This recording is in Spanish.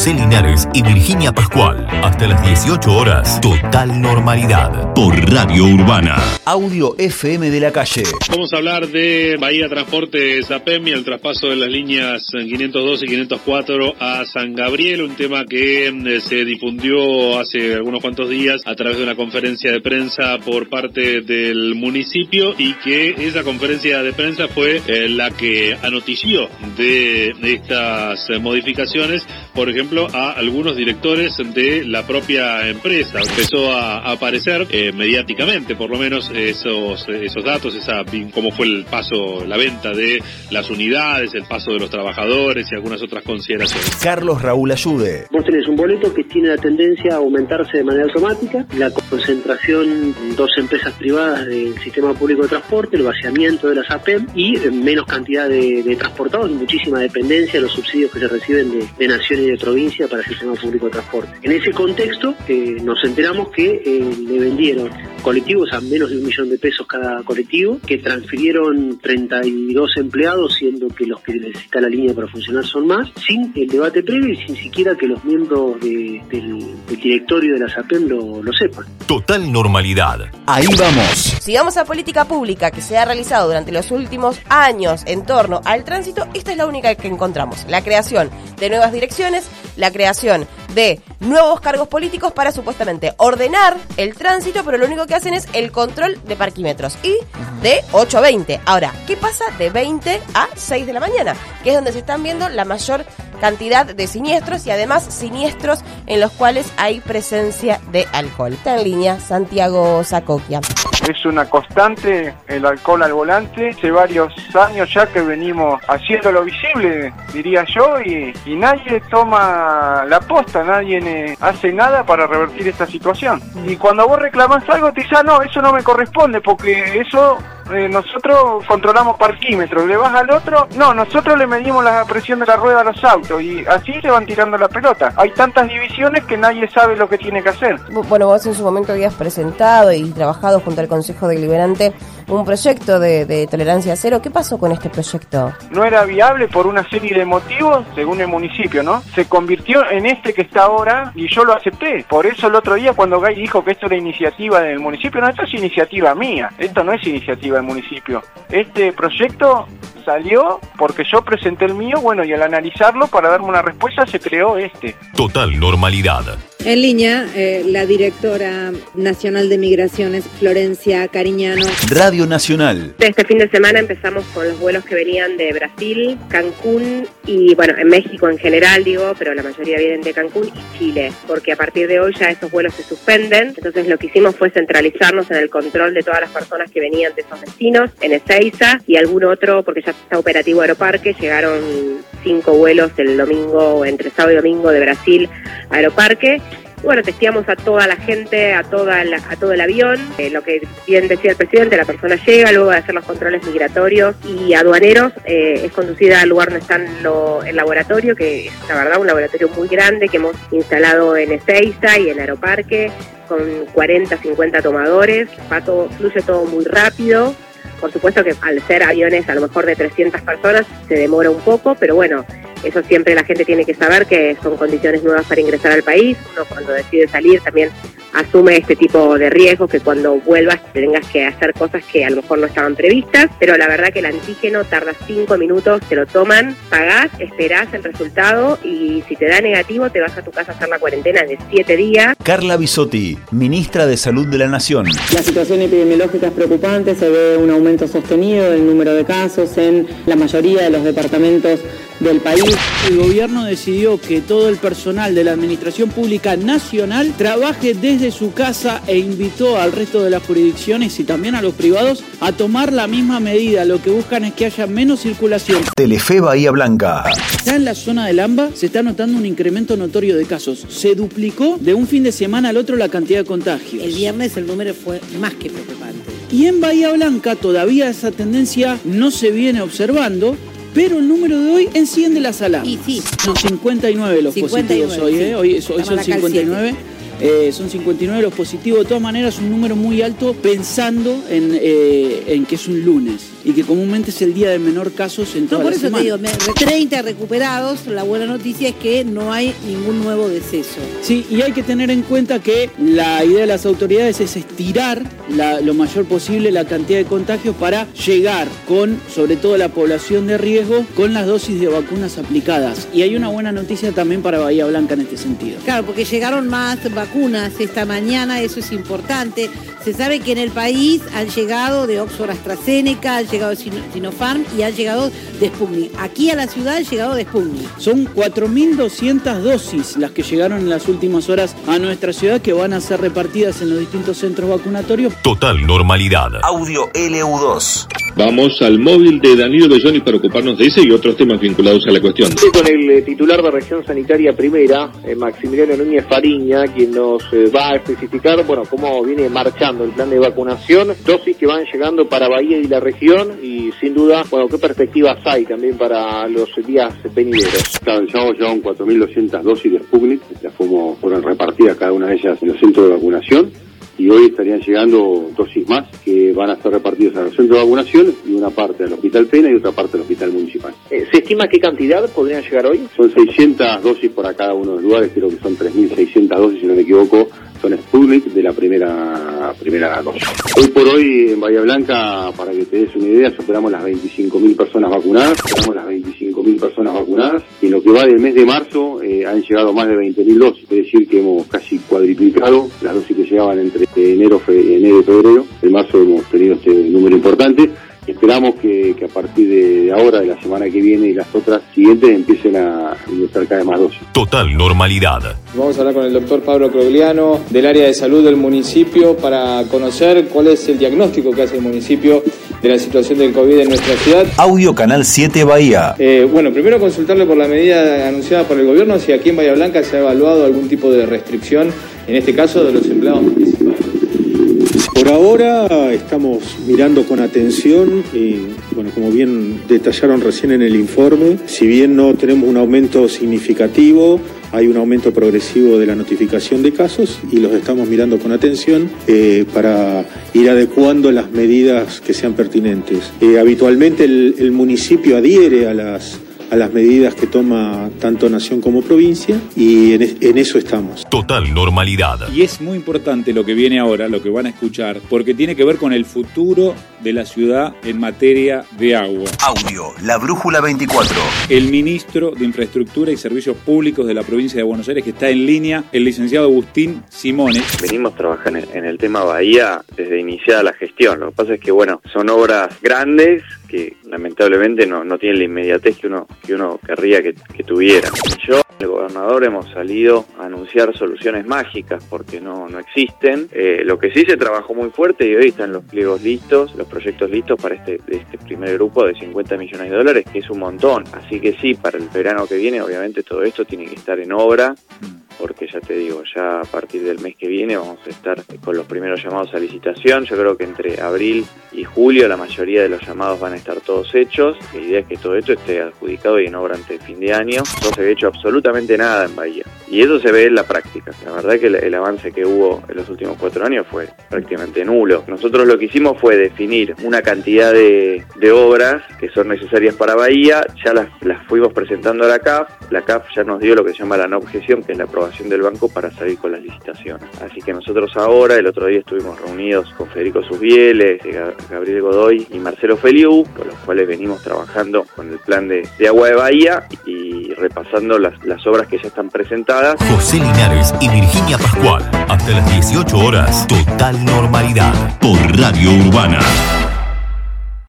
José Linares y Virginia Pascual. Hasta las 18 horas, total normalidad. Por Radio Urbana. Audio FM de la calle. Vamos a hablar de Bahía Transporte Zapem y el traspaso de las líneas 502 y 504 a San Gabriel, un tema que eh, se difundió hace algunos cuantos días a través de una conferencia de prensa por parte del municipio y que esa conferencia de prensa fue eh, la que anotició de estas eh, modificaciones, por ejemplo, a algunos directores de la propia empresa. Empezó a aparecer mediáticamente, por lo menos, esos, esos datos, esa cómo fue el paso, la venta de las unidades, el paso de los trabajadores y algunas otras consideraciones. Carlos Raúl Ayude. Vos tenés un boleto que tiene la tendencia a aumentarse de manera automática, la concentración en dos empresas privadas del sistema público de transporte, el vaciamiento de las APEM y menos cantidad de, transportados y muchísima dependencia de los subsidios que se reciben de, nación y de provincia para el sistema público de transporte. En ese contexto eh, nos enteramos que eh, le vendieron colectivos a menos de un millón de pesos cada colectivo, que transfirieron 32 empleados, siendo que los que necesita la línea para funcionar son más, sin el debate previo y sin siquiera que los miembros del, directorio de la SAPEM lo sepan. Total normalidad. Ahí vamos. Si vamos a política pública que se ha realizado durante los últimos años en torno al tránsito, esta es la única que encontramos. La creación de nuevas direcciones, la creación de nuevos cargos políticos para supuestamente ordenar el tránsito, pero lo único que hacen es el control de parquímetros y de 8 a 20. Ahora, ¿qué pasa de 20 a 6 de la mañana? Que es donde se están viendo la mayor cantidad de siniestros y además siniestros en los cuales hay presencia de alcohol. Está en línea Santiago Zacoquia. Es una constante el alcohol al volante. Hace varios años ya que venimos haciéndolo visible, diría yo, y, nadie toma la posta, nadie hace nada para revertir esta situación. Y cuando vos reclamás algo, te dicen, ah, no, eso no me corresponde, porque eso eh, nosotros controlamos parquímetros, le vas al otro, no, nosotros le medimos la presión de la rueda a los autos y así se van tirando la pelota. Hay tantas divisiones que nadie sabe lo que tiene que hacer. Bueno, vos en su momento habías presentado y trabajado junto al Consejo Deliberante un proyecto de, tolerancia cero. ¿Qué pasó con este proyecto? No era viable por una serie de motivos, según el municipio, ¿no? Se convirtió en este que está ahora y yo lo acepté. Por eso el otro día cuando Gay dijo que esto era iniciativa del municipio, no, esto es iniciativa mía, esto no es iniciativa del municipio. Este proyecto salió porque yo presenté el mío, bueno, y al analizarlo para darme una respuesta se creó este. Total normalidad. En línea, eh, la directora nacional de migraciones, Florencia Cariñano. Radio Nacional. Este fin de semana empezamos con los vuelos que venían de Brasil, Cancún y, bueno, en México en general, digo, pero la mayoría vienen de Cancún y Chile, porque a partir de hoy ya esos vuelos se suspenden. Entonces lo que hicimos fue centralizarnos en el control de todas las personas que venían de esos destinos, en Ezeiza y algún otro, porque ya está operativo Aeroparque, llegaron cinco vuelos el domingo, entre sábado y domingo de Brasil a Aeroparque bueno, testeamos a toda la gente, a, toda a todo el avión. Eh, lo que bien decía el presidente, la persona llega luego de hacer los controles migratorios y aduaneros, eh, es conducida al lugar donde está el laboratorio, que es la verdad un laboratorio muy grande que hemos instalado en Ezeiza y en Aeroparque, con 40, 50 tomadores. Va todo, fluye todo muy rápido. Por supuesto que al ser aviones a lo mejor de 300 personas se demora un poco, pero bueno, eso siempre la gente tiene que saber que son condiciones nuevas para ingresar al país. Uno cuando decide salir también asume este tipo de riesgos que cuando vuelvas tengas que hacer cosas que a lo mejor no estaban previstas, pero la verdad que el antígeno tarda cinco minutos, te lo toman, pagás, esperás el resultado y si te da negativo te vas a tu casa a hacer la cuarentena de siete días. Carla Bisotti, ministra de Salud de la Nación. La situación epidemiológica es preocupante, se ve un aumento sostenido del número de casos en la mayoría de los departamentos del país. El gobierno decidió que todo el personal de la Administración Pública Nacional trabaje desde su casa e invitó al resto de las jurisdicciones y también a los privados a tomar la misma medida. Lo que buscan es que haya menos circulación. Telefe Bahía Blanca. Ya en la zona del AMBA se está notando un incremento notorio de casos. Se duplicó de un fin de semana al otro la cantidad de contagios. El viernes el número fue más que preocupante. Y en Bahía Blanca todavía esa tendencia no se viene observando, pero el número de hoy enciende la sala. Y sí. Son 59 los positivos hoy, ¿eh? Hoy, son 59. Eh, son 59 los positivos. De todas maneras, un número muy alto pensando en, eh, en que es un lunes y que comúnmente es el día de menor casos en toda no, por la eso semana. te digo, 30 recuperados, la buena noticia es que no hay ningún nuevo deceso. Sí, y hay que tener en cuenta que la idea de las autoridades es estirar la- lo mayor posible la cantidad de contagios para llegar con, sobre todo la población de riesgo, con las dosis de vacunas aplicadas. Y hay una buena noticia también para Bahía Blanca en este sentido. Claro, porque llegaron más vacunas esta mañana, eso es importante. Se sabe que en el país han llegado de Oxford AstraZeneca, han llegado de Sino- Sinopharm y han llegado de Sputnik. Aquí a la ciudad han llegado de Sputnik. Son 4.200 dosis las que llegaron en las últimas horas a nuestra ciudad que van a ser repartidas en los distintos centros vacunatorios. Total normalidad. Audio LU2. Vamos al móvil de Danilo Belloni para ocuparnos de ese y otros temas vinculados a la cuestión. Estoy con el eh, titular de región sanitaria primera, eh, Maximiliano Núñez Fariña, quien nos eh, va a especificar, bueno, cómo viene marchando el plan de vacunación, dosis que van llegando para Bahía y la región y sin duda, bueno, qué perspectivas hay también para los días venideros. Claro, llevamos ya un 4.200 dosis de Sputnik, las fuimos, fueron repartidas cada una de ellas en los centros de vacunación y hoy estarían llegando dosis más que van a ser repartidas a los centros de vacunación y una parte al Hospital Pena y otra parte al Hospital Municipal. Eh, ¿Se estima qué cantidad podrían llegar hoy? Son 600 dosis para cada uno de los lugares, creo que son 3.600 dosis, si no me equivoco, son Sputnik de la primera primera dosis. Hoy por hoy en Bahía Blanca, para que te des una idea, superamos las 25.000 personas vacunadas, superamos las 25.000 personas vacunadas y en lo que va del mes de marzo eh, han llegado más de 20.000 dosis, es decir que hemos casi cuadriplicado las dosis que llegaban entre enero, fe- enero y febrero. En marzo hemos tenido este número importante. Esperamos que, que a partir de, de ahora, de la semana que viene y las otras siguientes, empiecen a ingresar cada vez más dosis. Total normalidad. Vamos a hablar con el doctor Pablo Crogliano del área de salud del municipio para conocer cuál es el diagnóstico que hace el municipio de la situación del COVID en nuestra ciudad. Audio Canal 7 Bahía. Eh, bueno, primero consultarle por la medida anunciada por el gobierno si aquí en Bahía Blanca se ha evaluado algún tipo de restricción, en este caso de los empleados municipales. Ahora estamos mirando con atención, bueno, como bien detallaron recién en el informe, si bien no tenemos un aumento significativo, hay un aumento progresivo de la notificación de casos y los estamos mirando con atención eh, para ir adecuando las medidas que sean pertinentes. Eh, habitualmente el municipio adhiere a las a las medidas que toma tanto nación como provincia y en, es- en eso estamos. Total normalidad. Y es muy importante lo que viene ahora, lo que van a escuchar, porque tiene que ver con el futuro de la ciudad en materia de agua. Audio La Brújula 24. El ministro de Infraestructura y Servicios Públicos de la provincia de Buenos Aires, que está en línea, el licenciado Agustín Simone. Venimos trabajando en el tema Bahía desde iniciada la gestión. Lo que pasa es que, bueno, son obras grandes que lamentablemente no, no tienen la inmediatez que uno, que uno querría que, que tuvieran. Yo, el gobernador, hemos salido a anunciar soluciones mágicas porque no, no existen. Eh, lo que sí se trabajó muy fuerte y hoy están los pliegos listos, los proyectos listos para este, este primer grupo de 50 millones de dólares, que es un montón. Así que sí, para el verano que viene, obviamente todo esto tiene que estar en obra porque ya te digo, ya a partir del mes que viene vamos a estar con los primeros llamados a licitación. Yo creo que entre abril y julio la mayoría de los llamados van a estar todos hechos. La idea es que todo esto esté adjudicado y en obra ante fin de año. No se había hecho absolutamente nada en Bahía. Y eso se ve en la práctica. La verdad que el, el avance que hubo en los últimos cuatro años fue prácticamente nulo. Nosotros lo que hicimos fue definir una cantidad de, de obras que son necesarias para Bahía. Ya las, las fuimos presentando a la CAF. La CAF ya nos dio lo que se llama la no objeción, que es la aprobación del banco para salir con las licitaciones. Así que nosotros ahora, el otro día estuvimos reunidos con Federico Susbieles, Ga- Gabriel Godoy y Marcelo Feliu, con los cuales venimos trabajando con el plan de, de agua de Bahía y repasando las, las obras que ya están presentadas. José Linares y Virginia Pascual. Hasta las 18 horas. Total normalidad. Por Radio Urbana.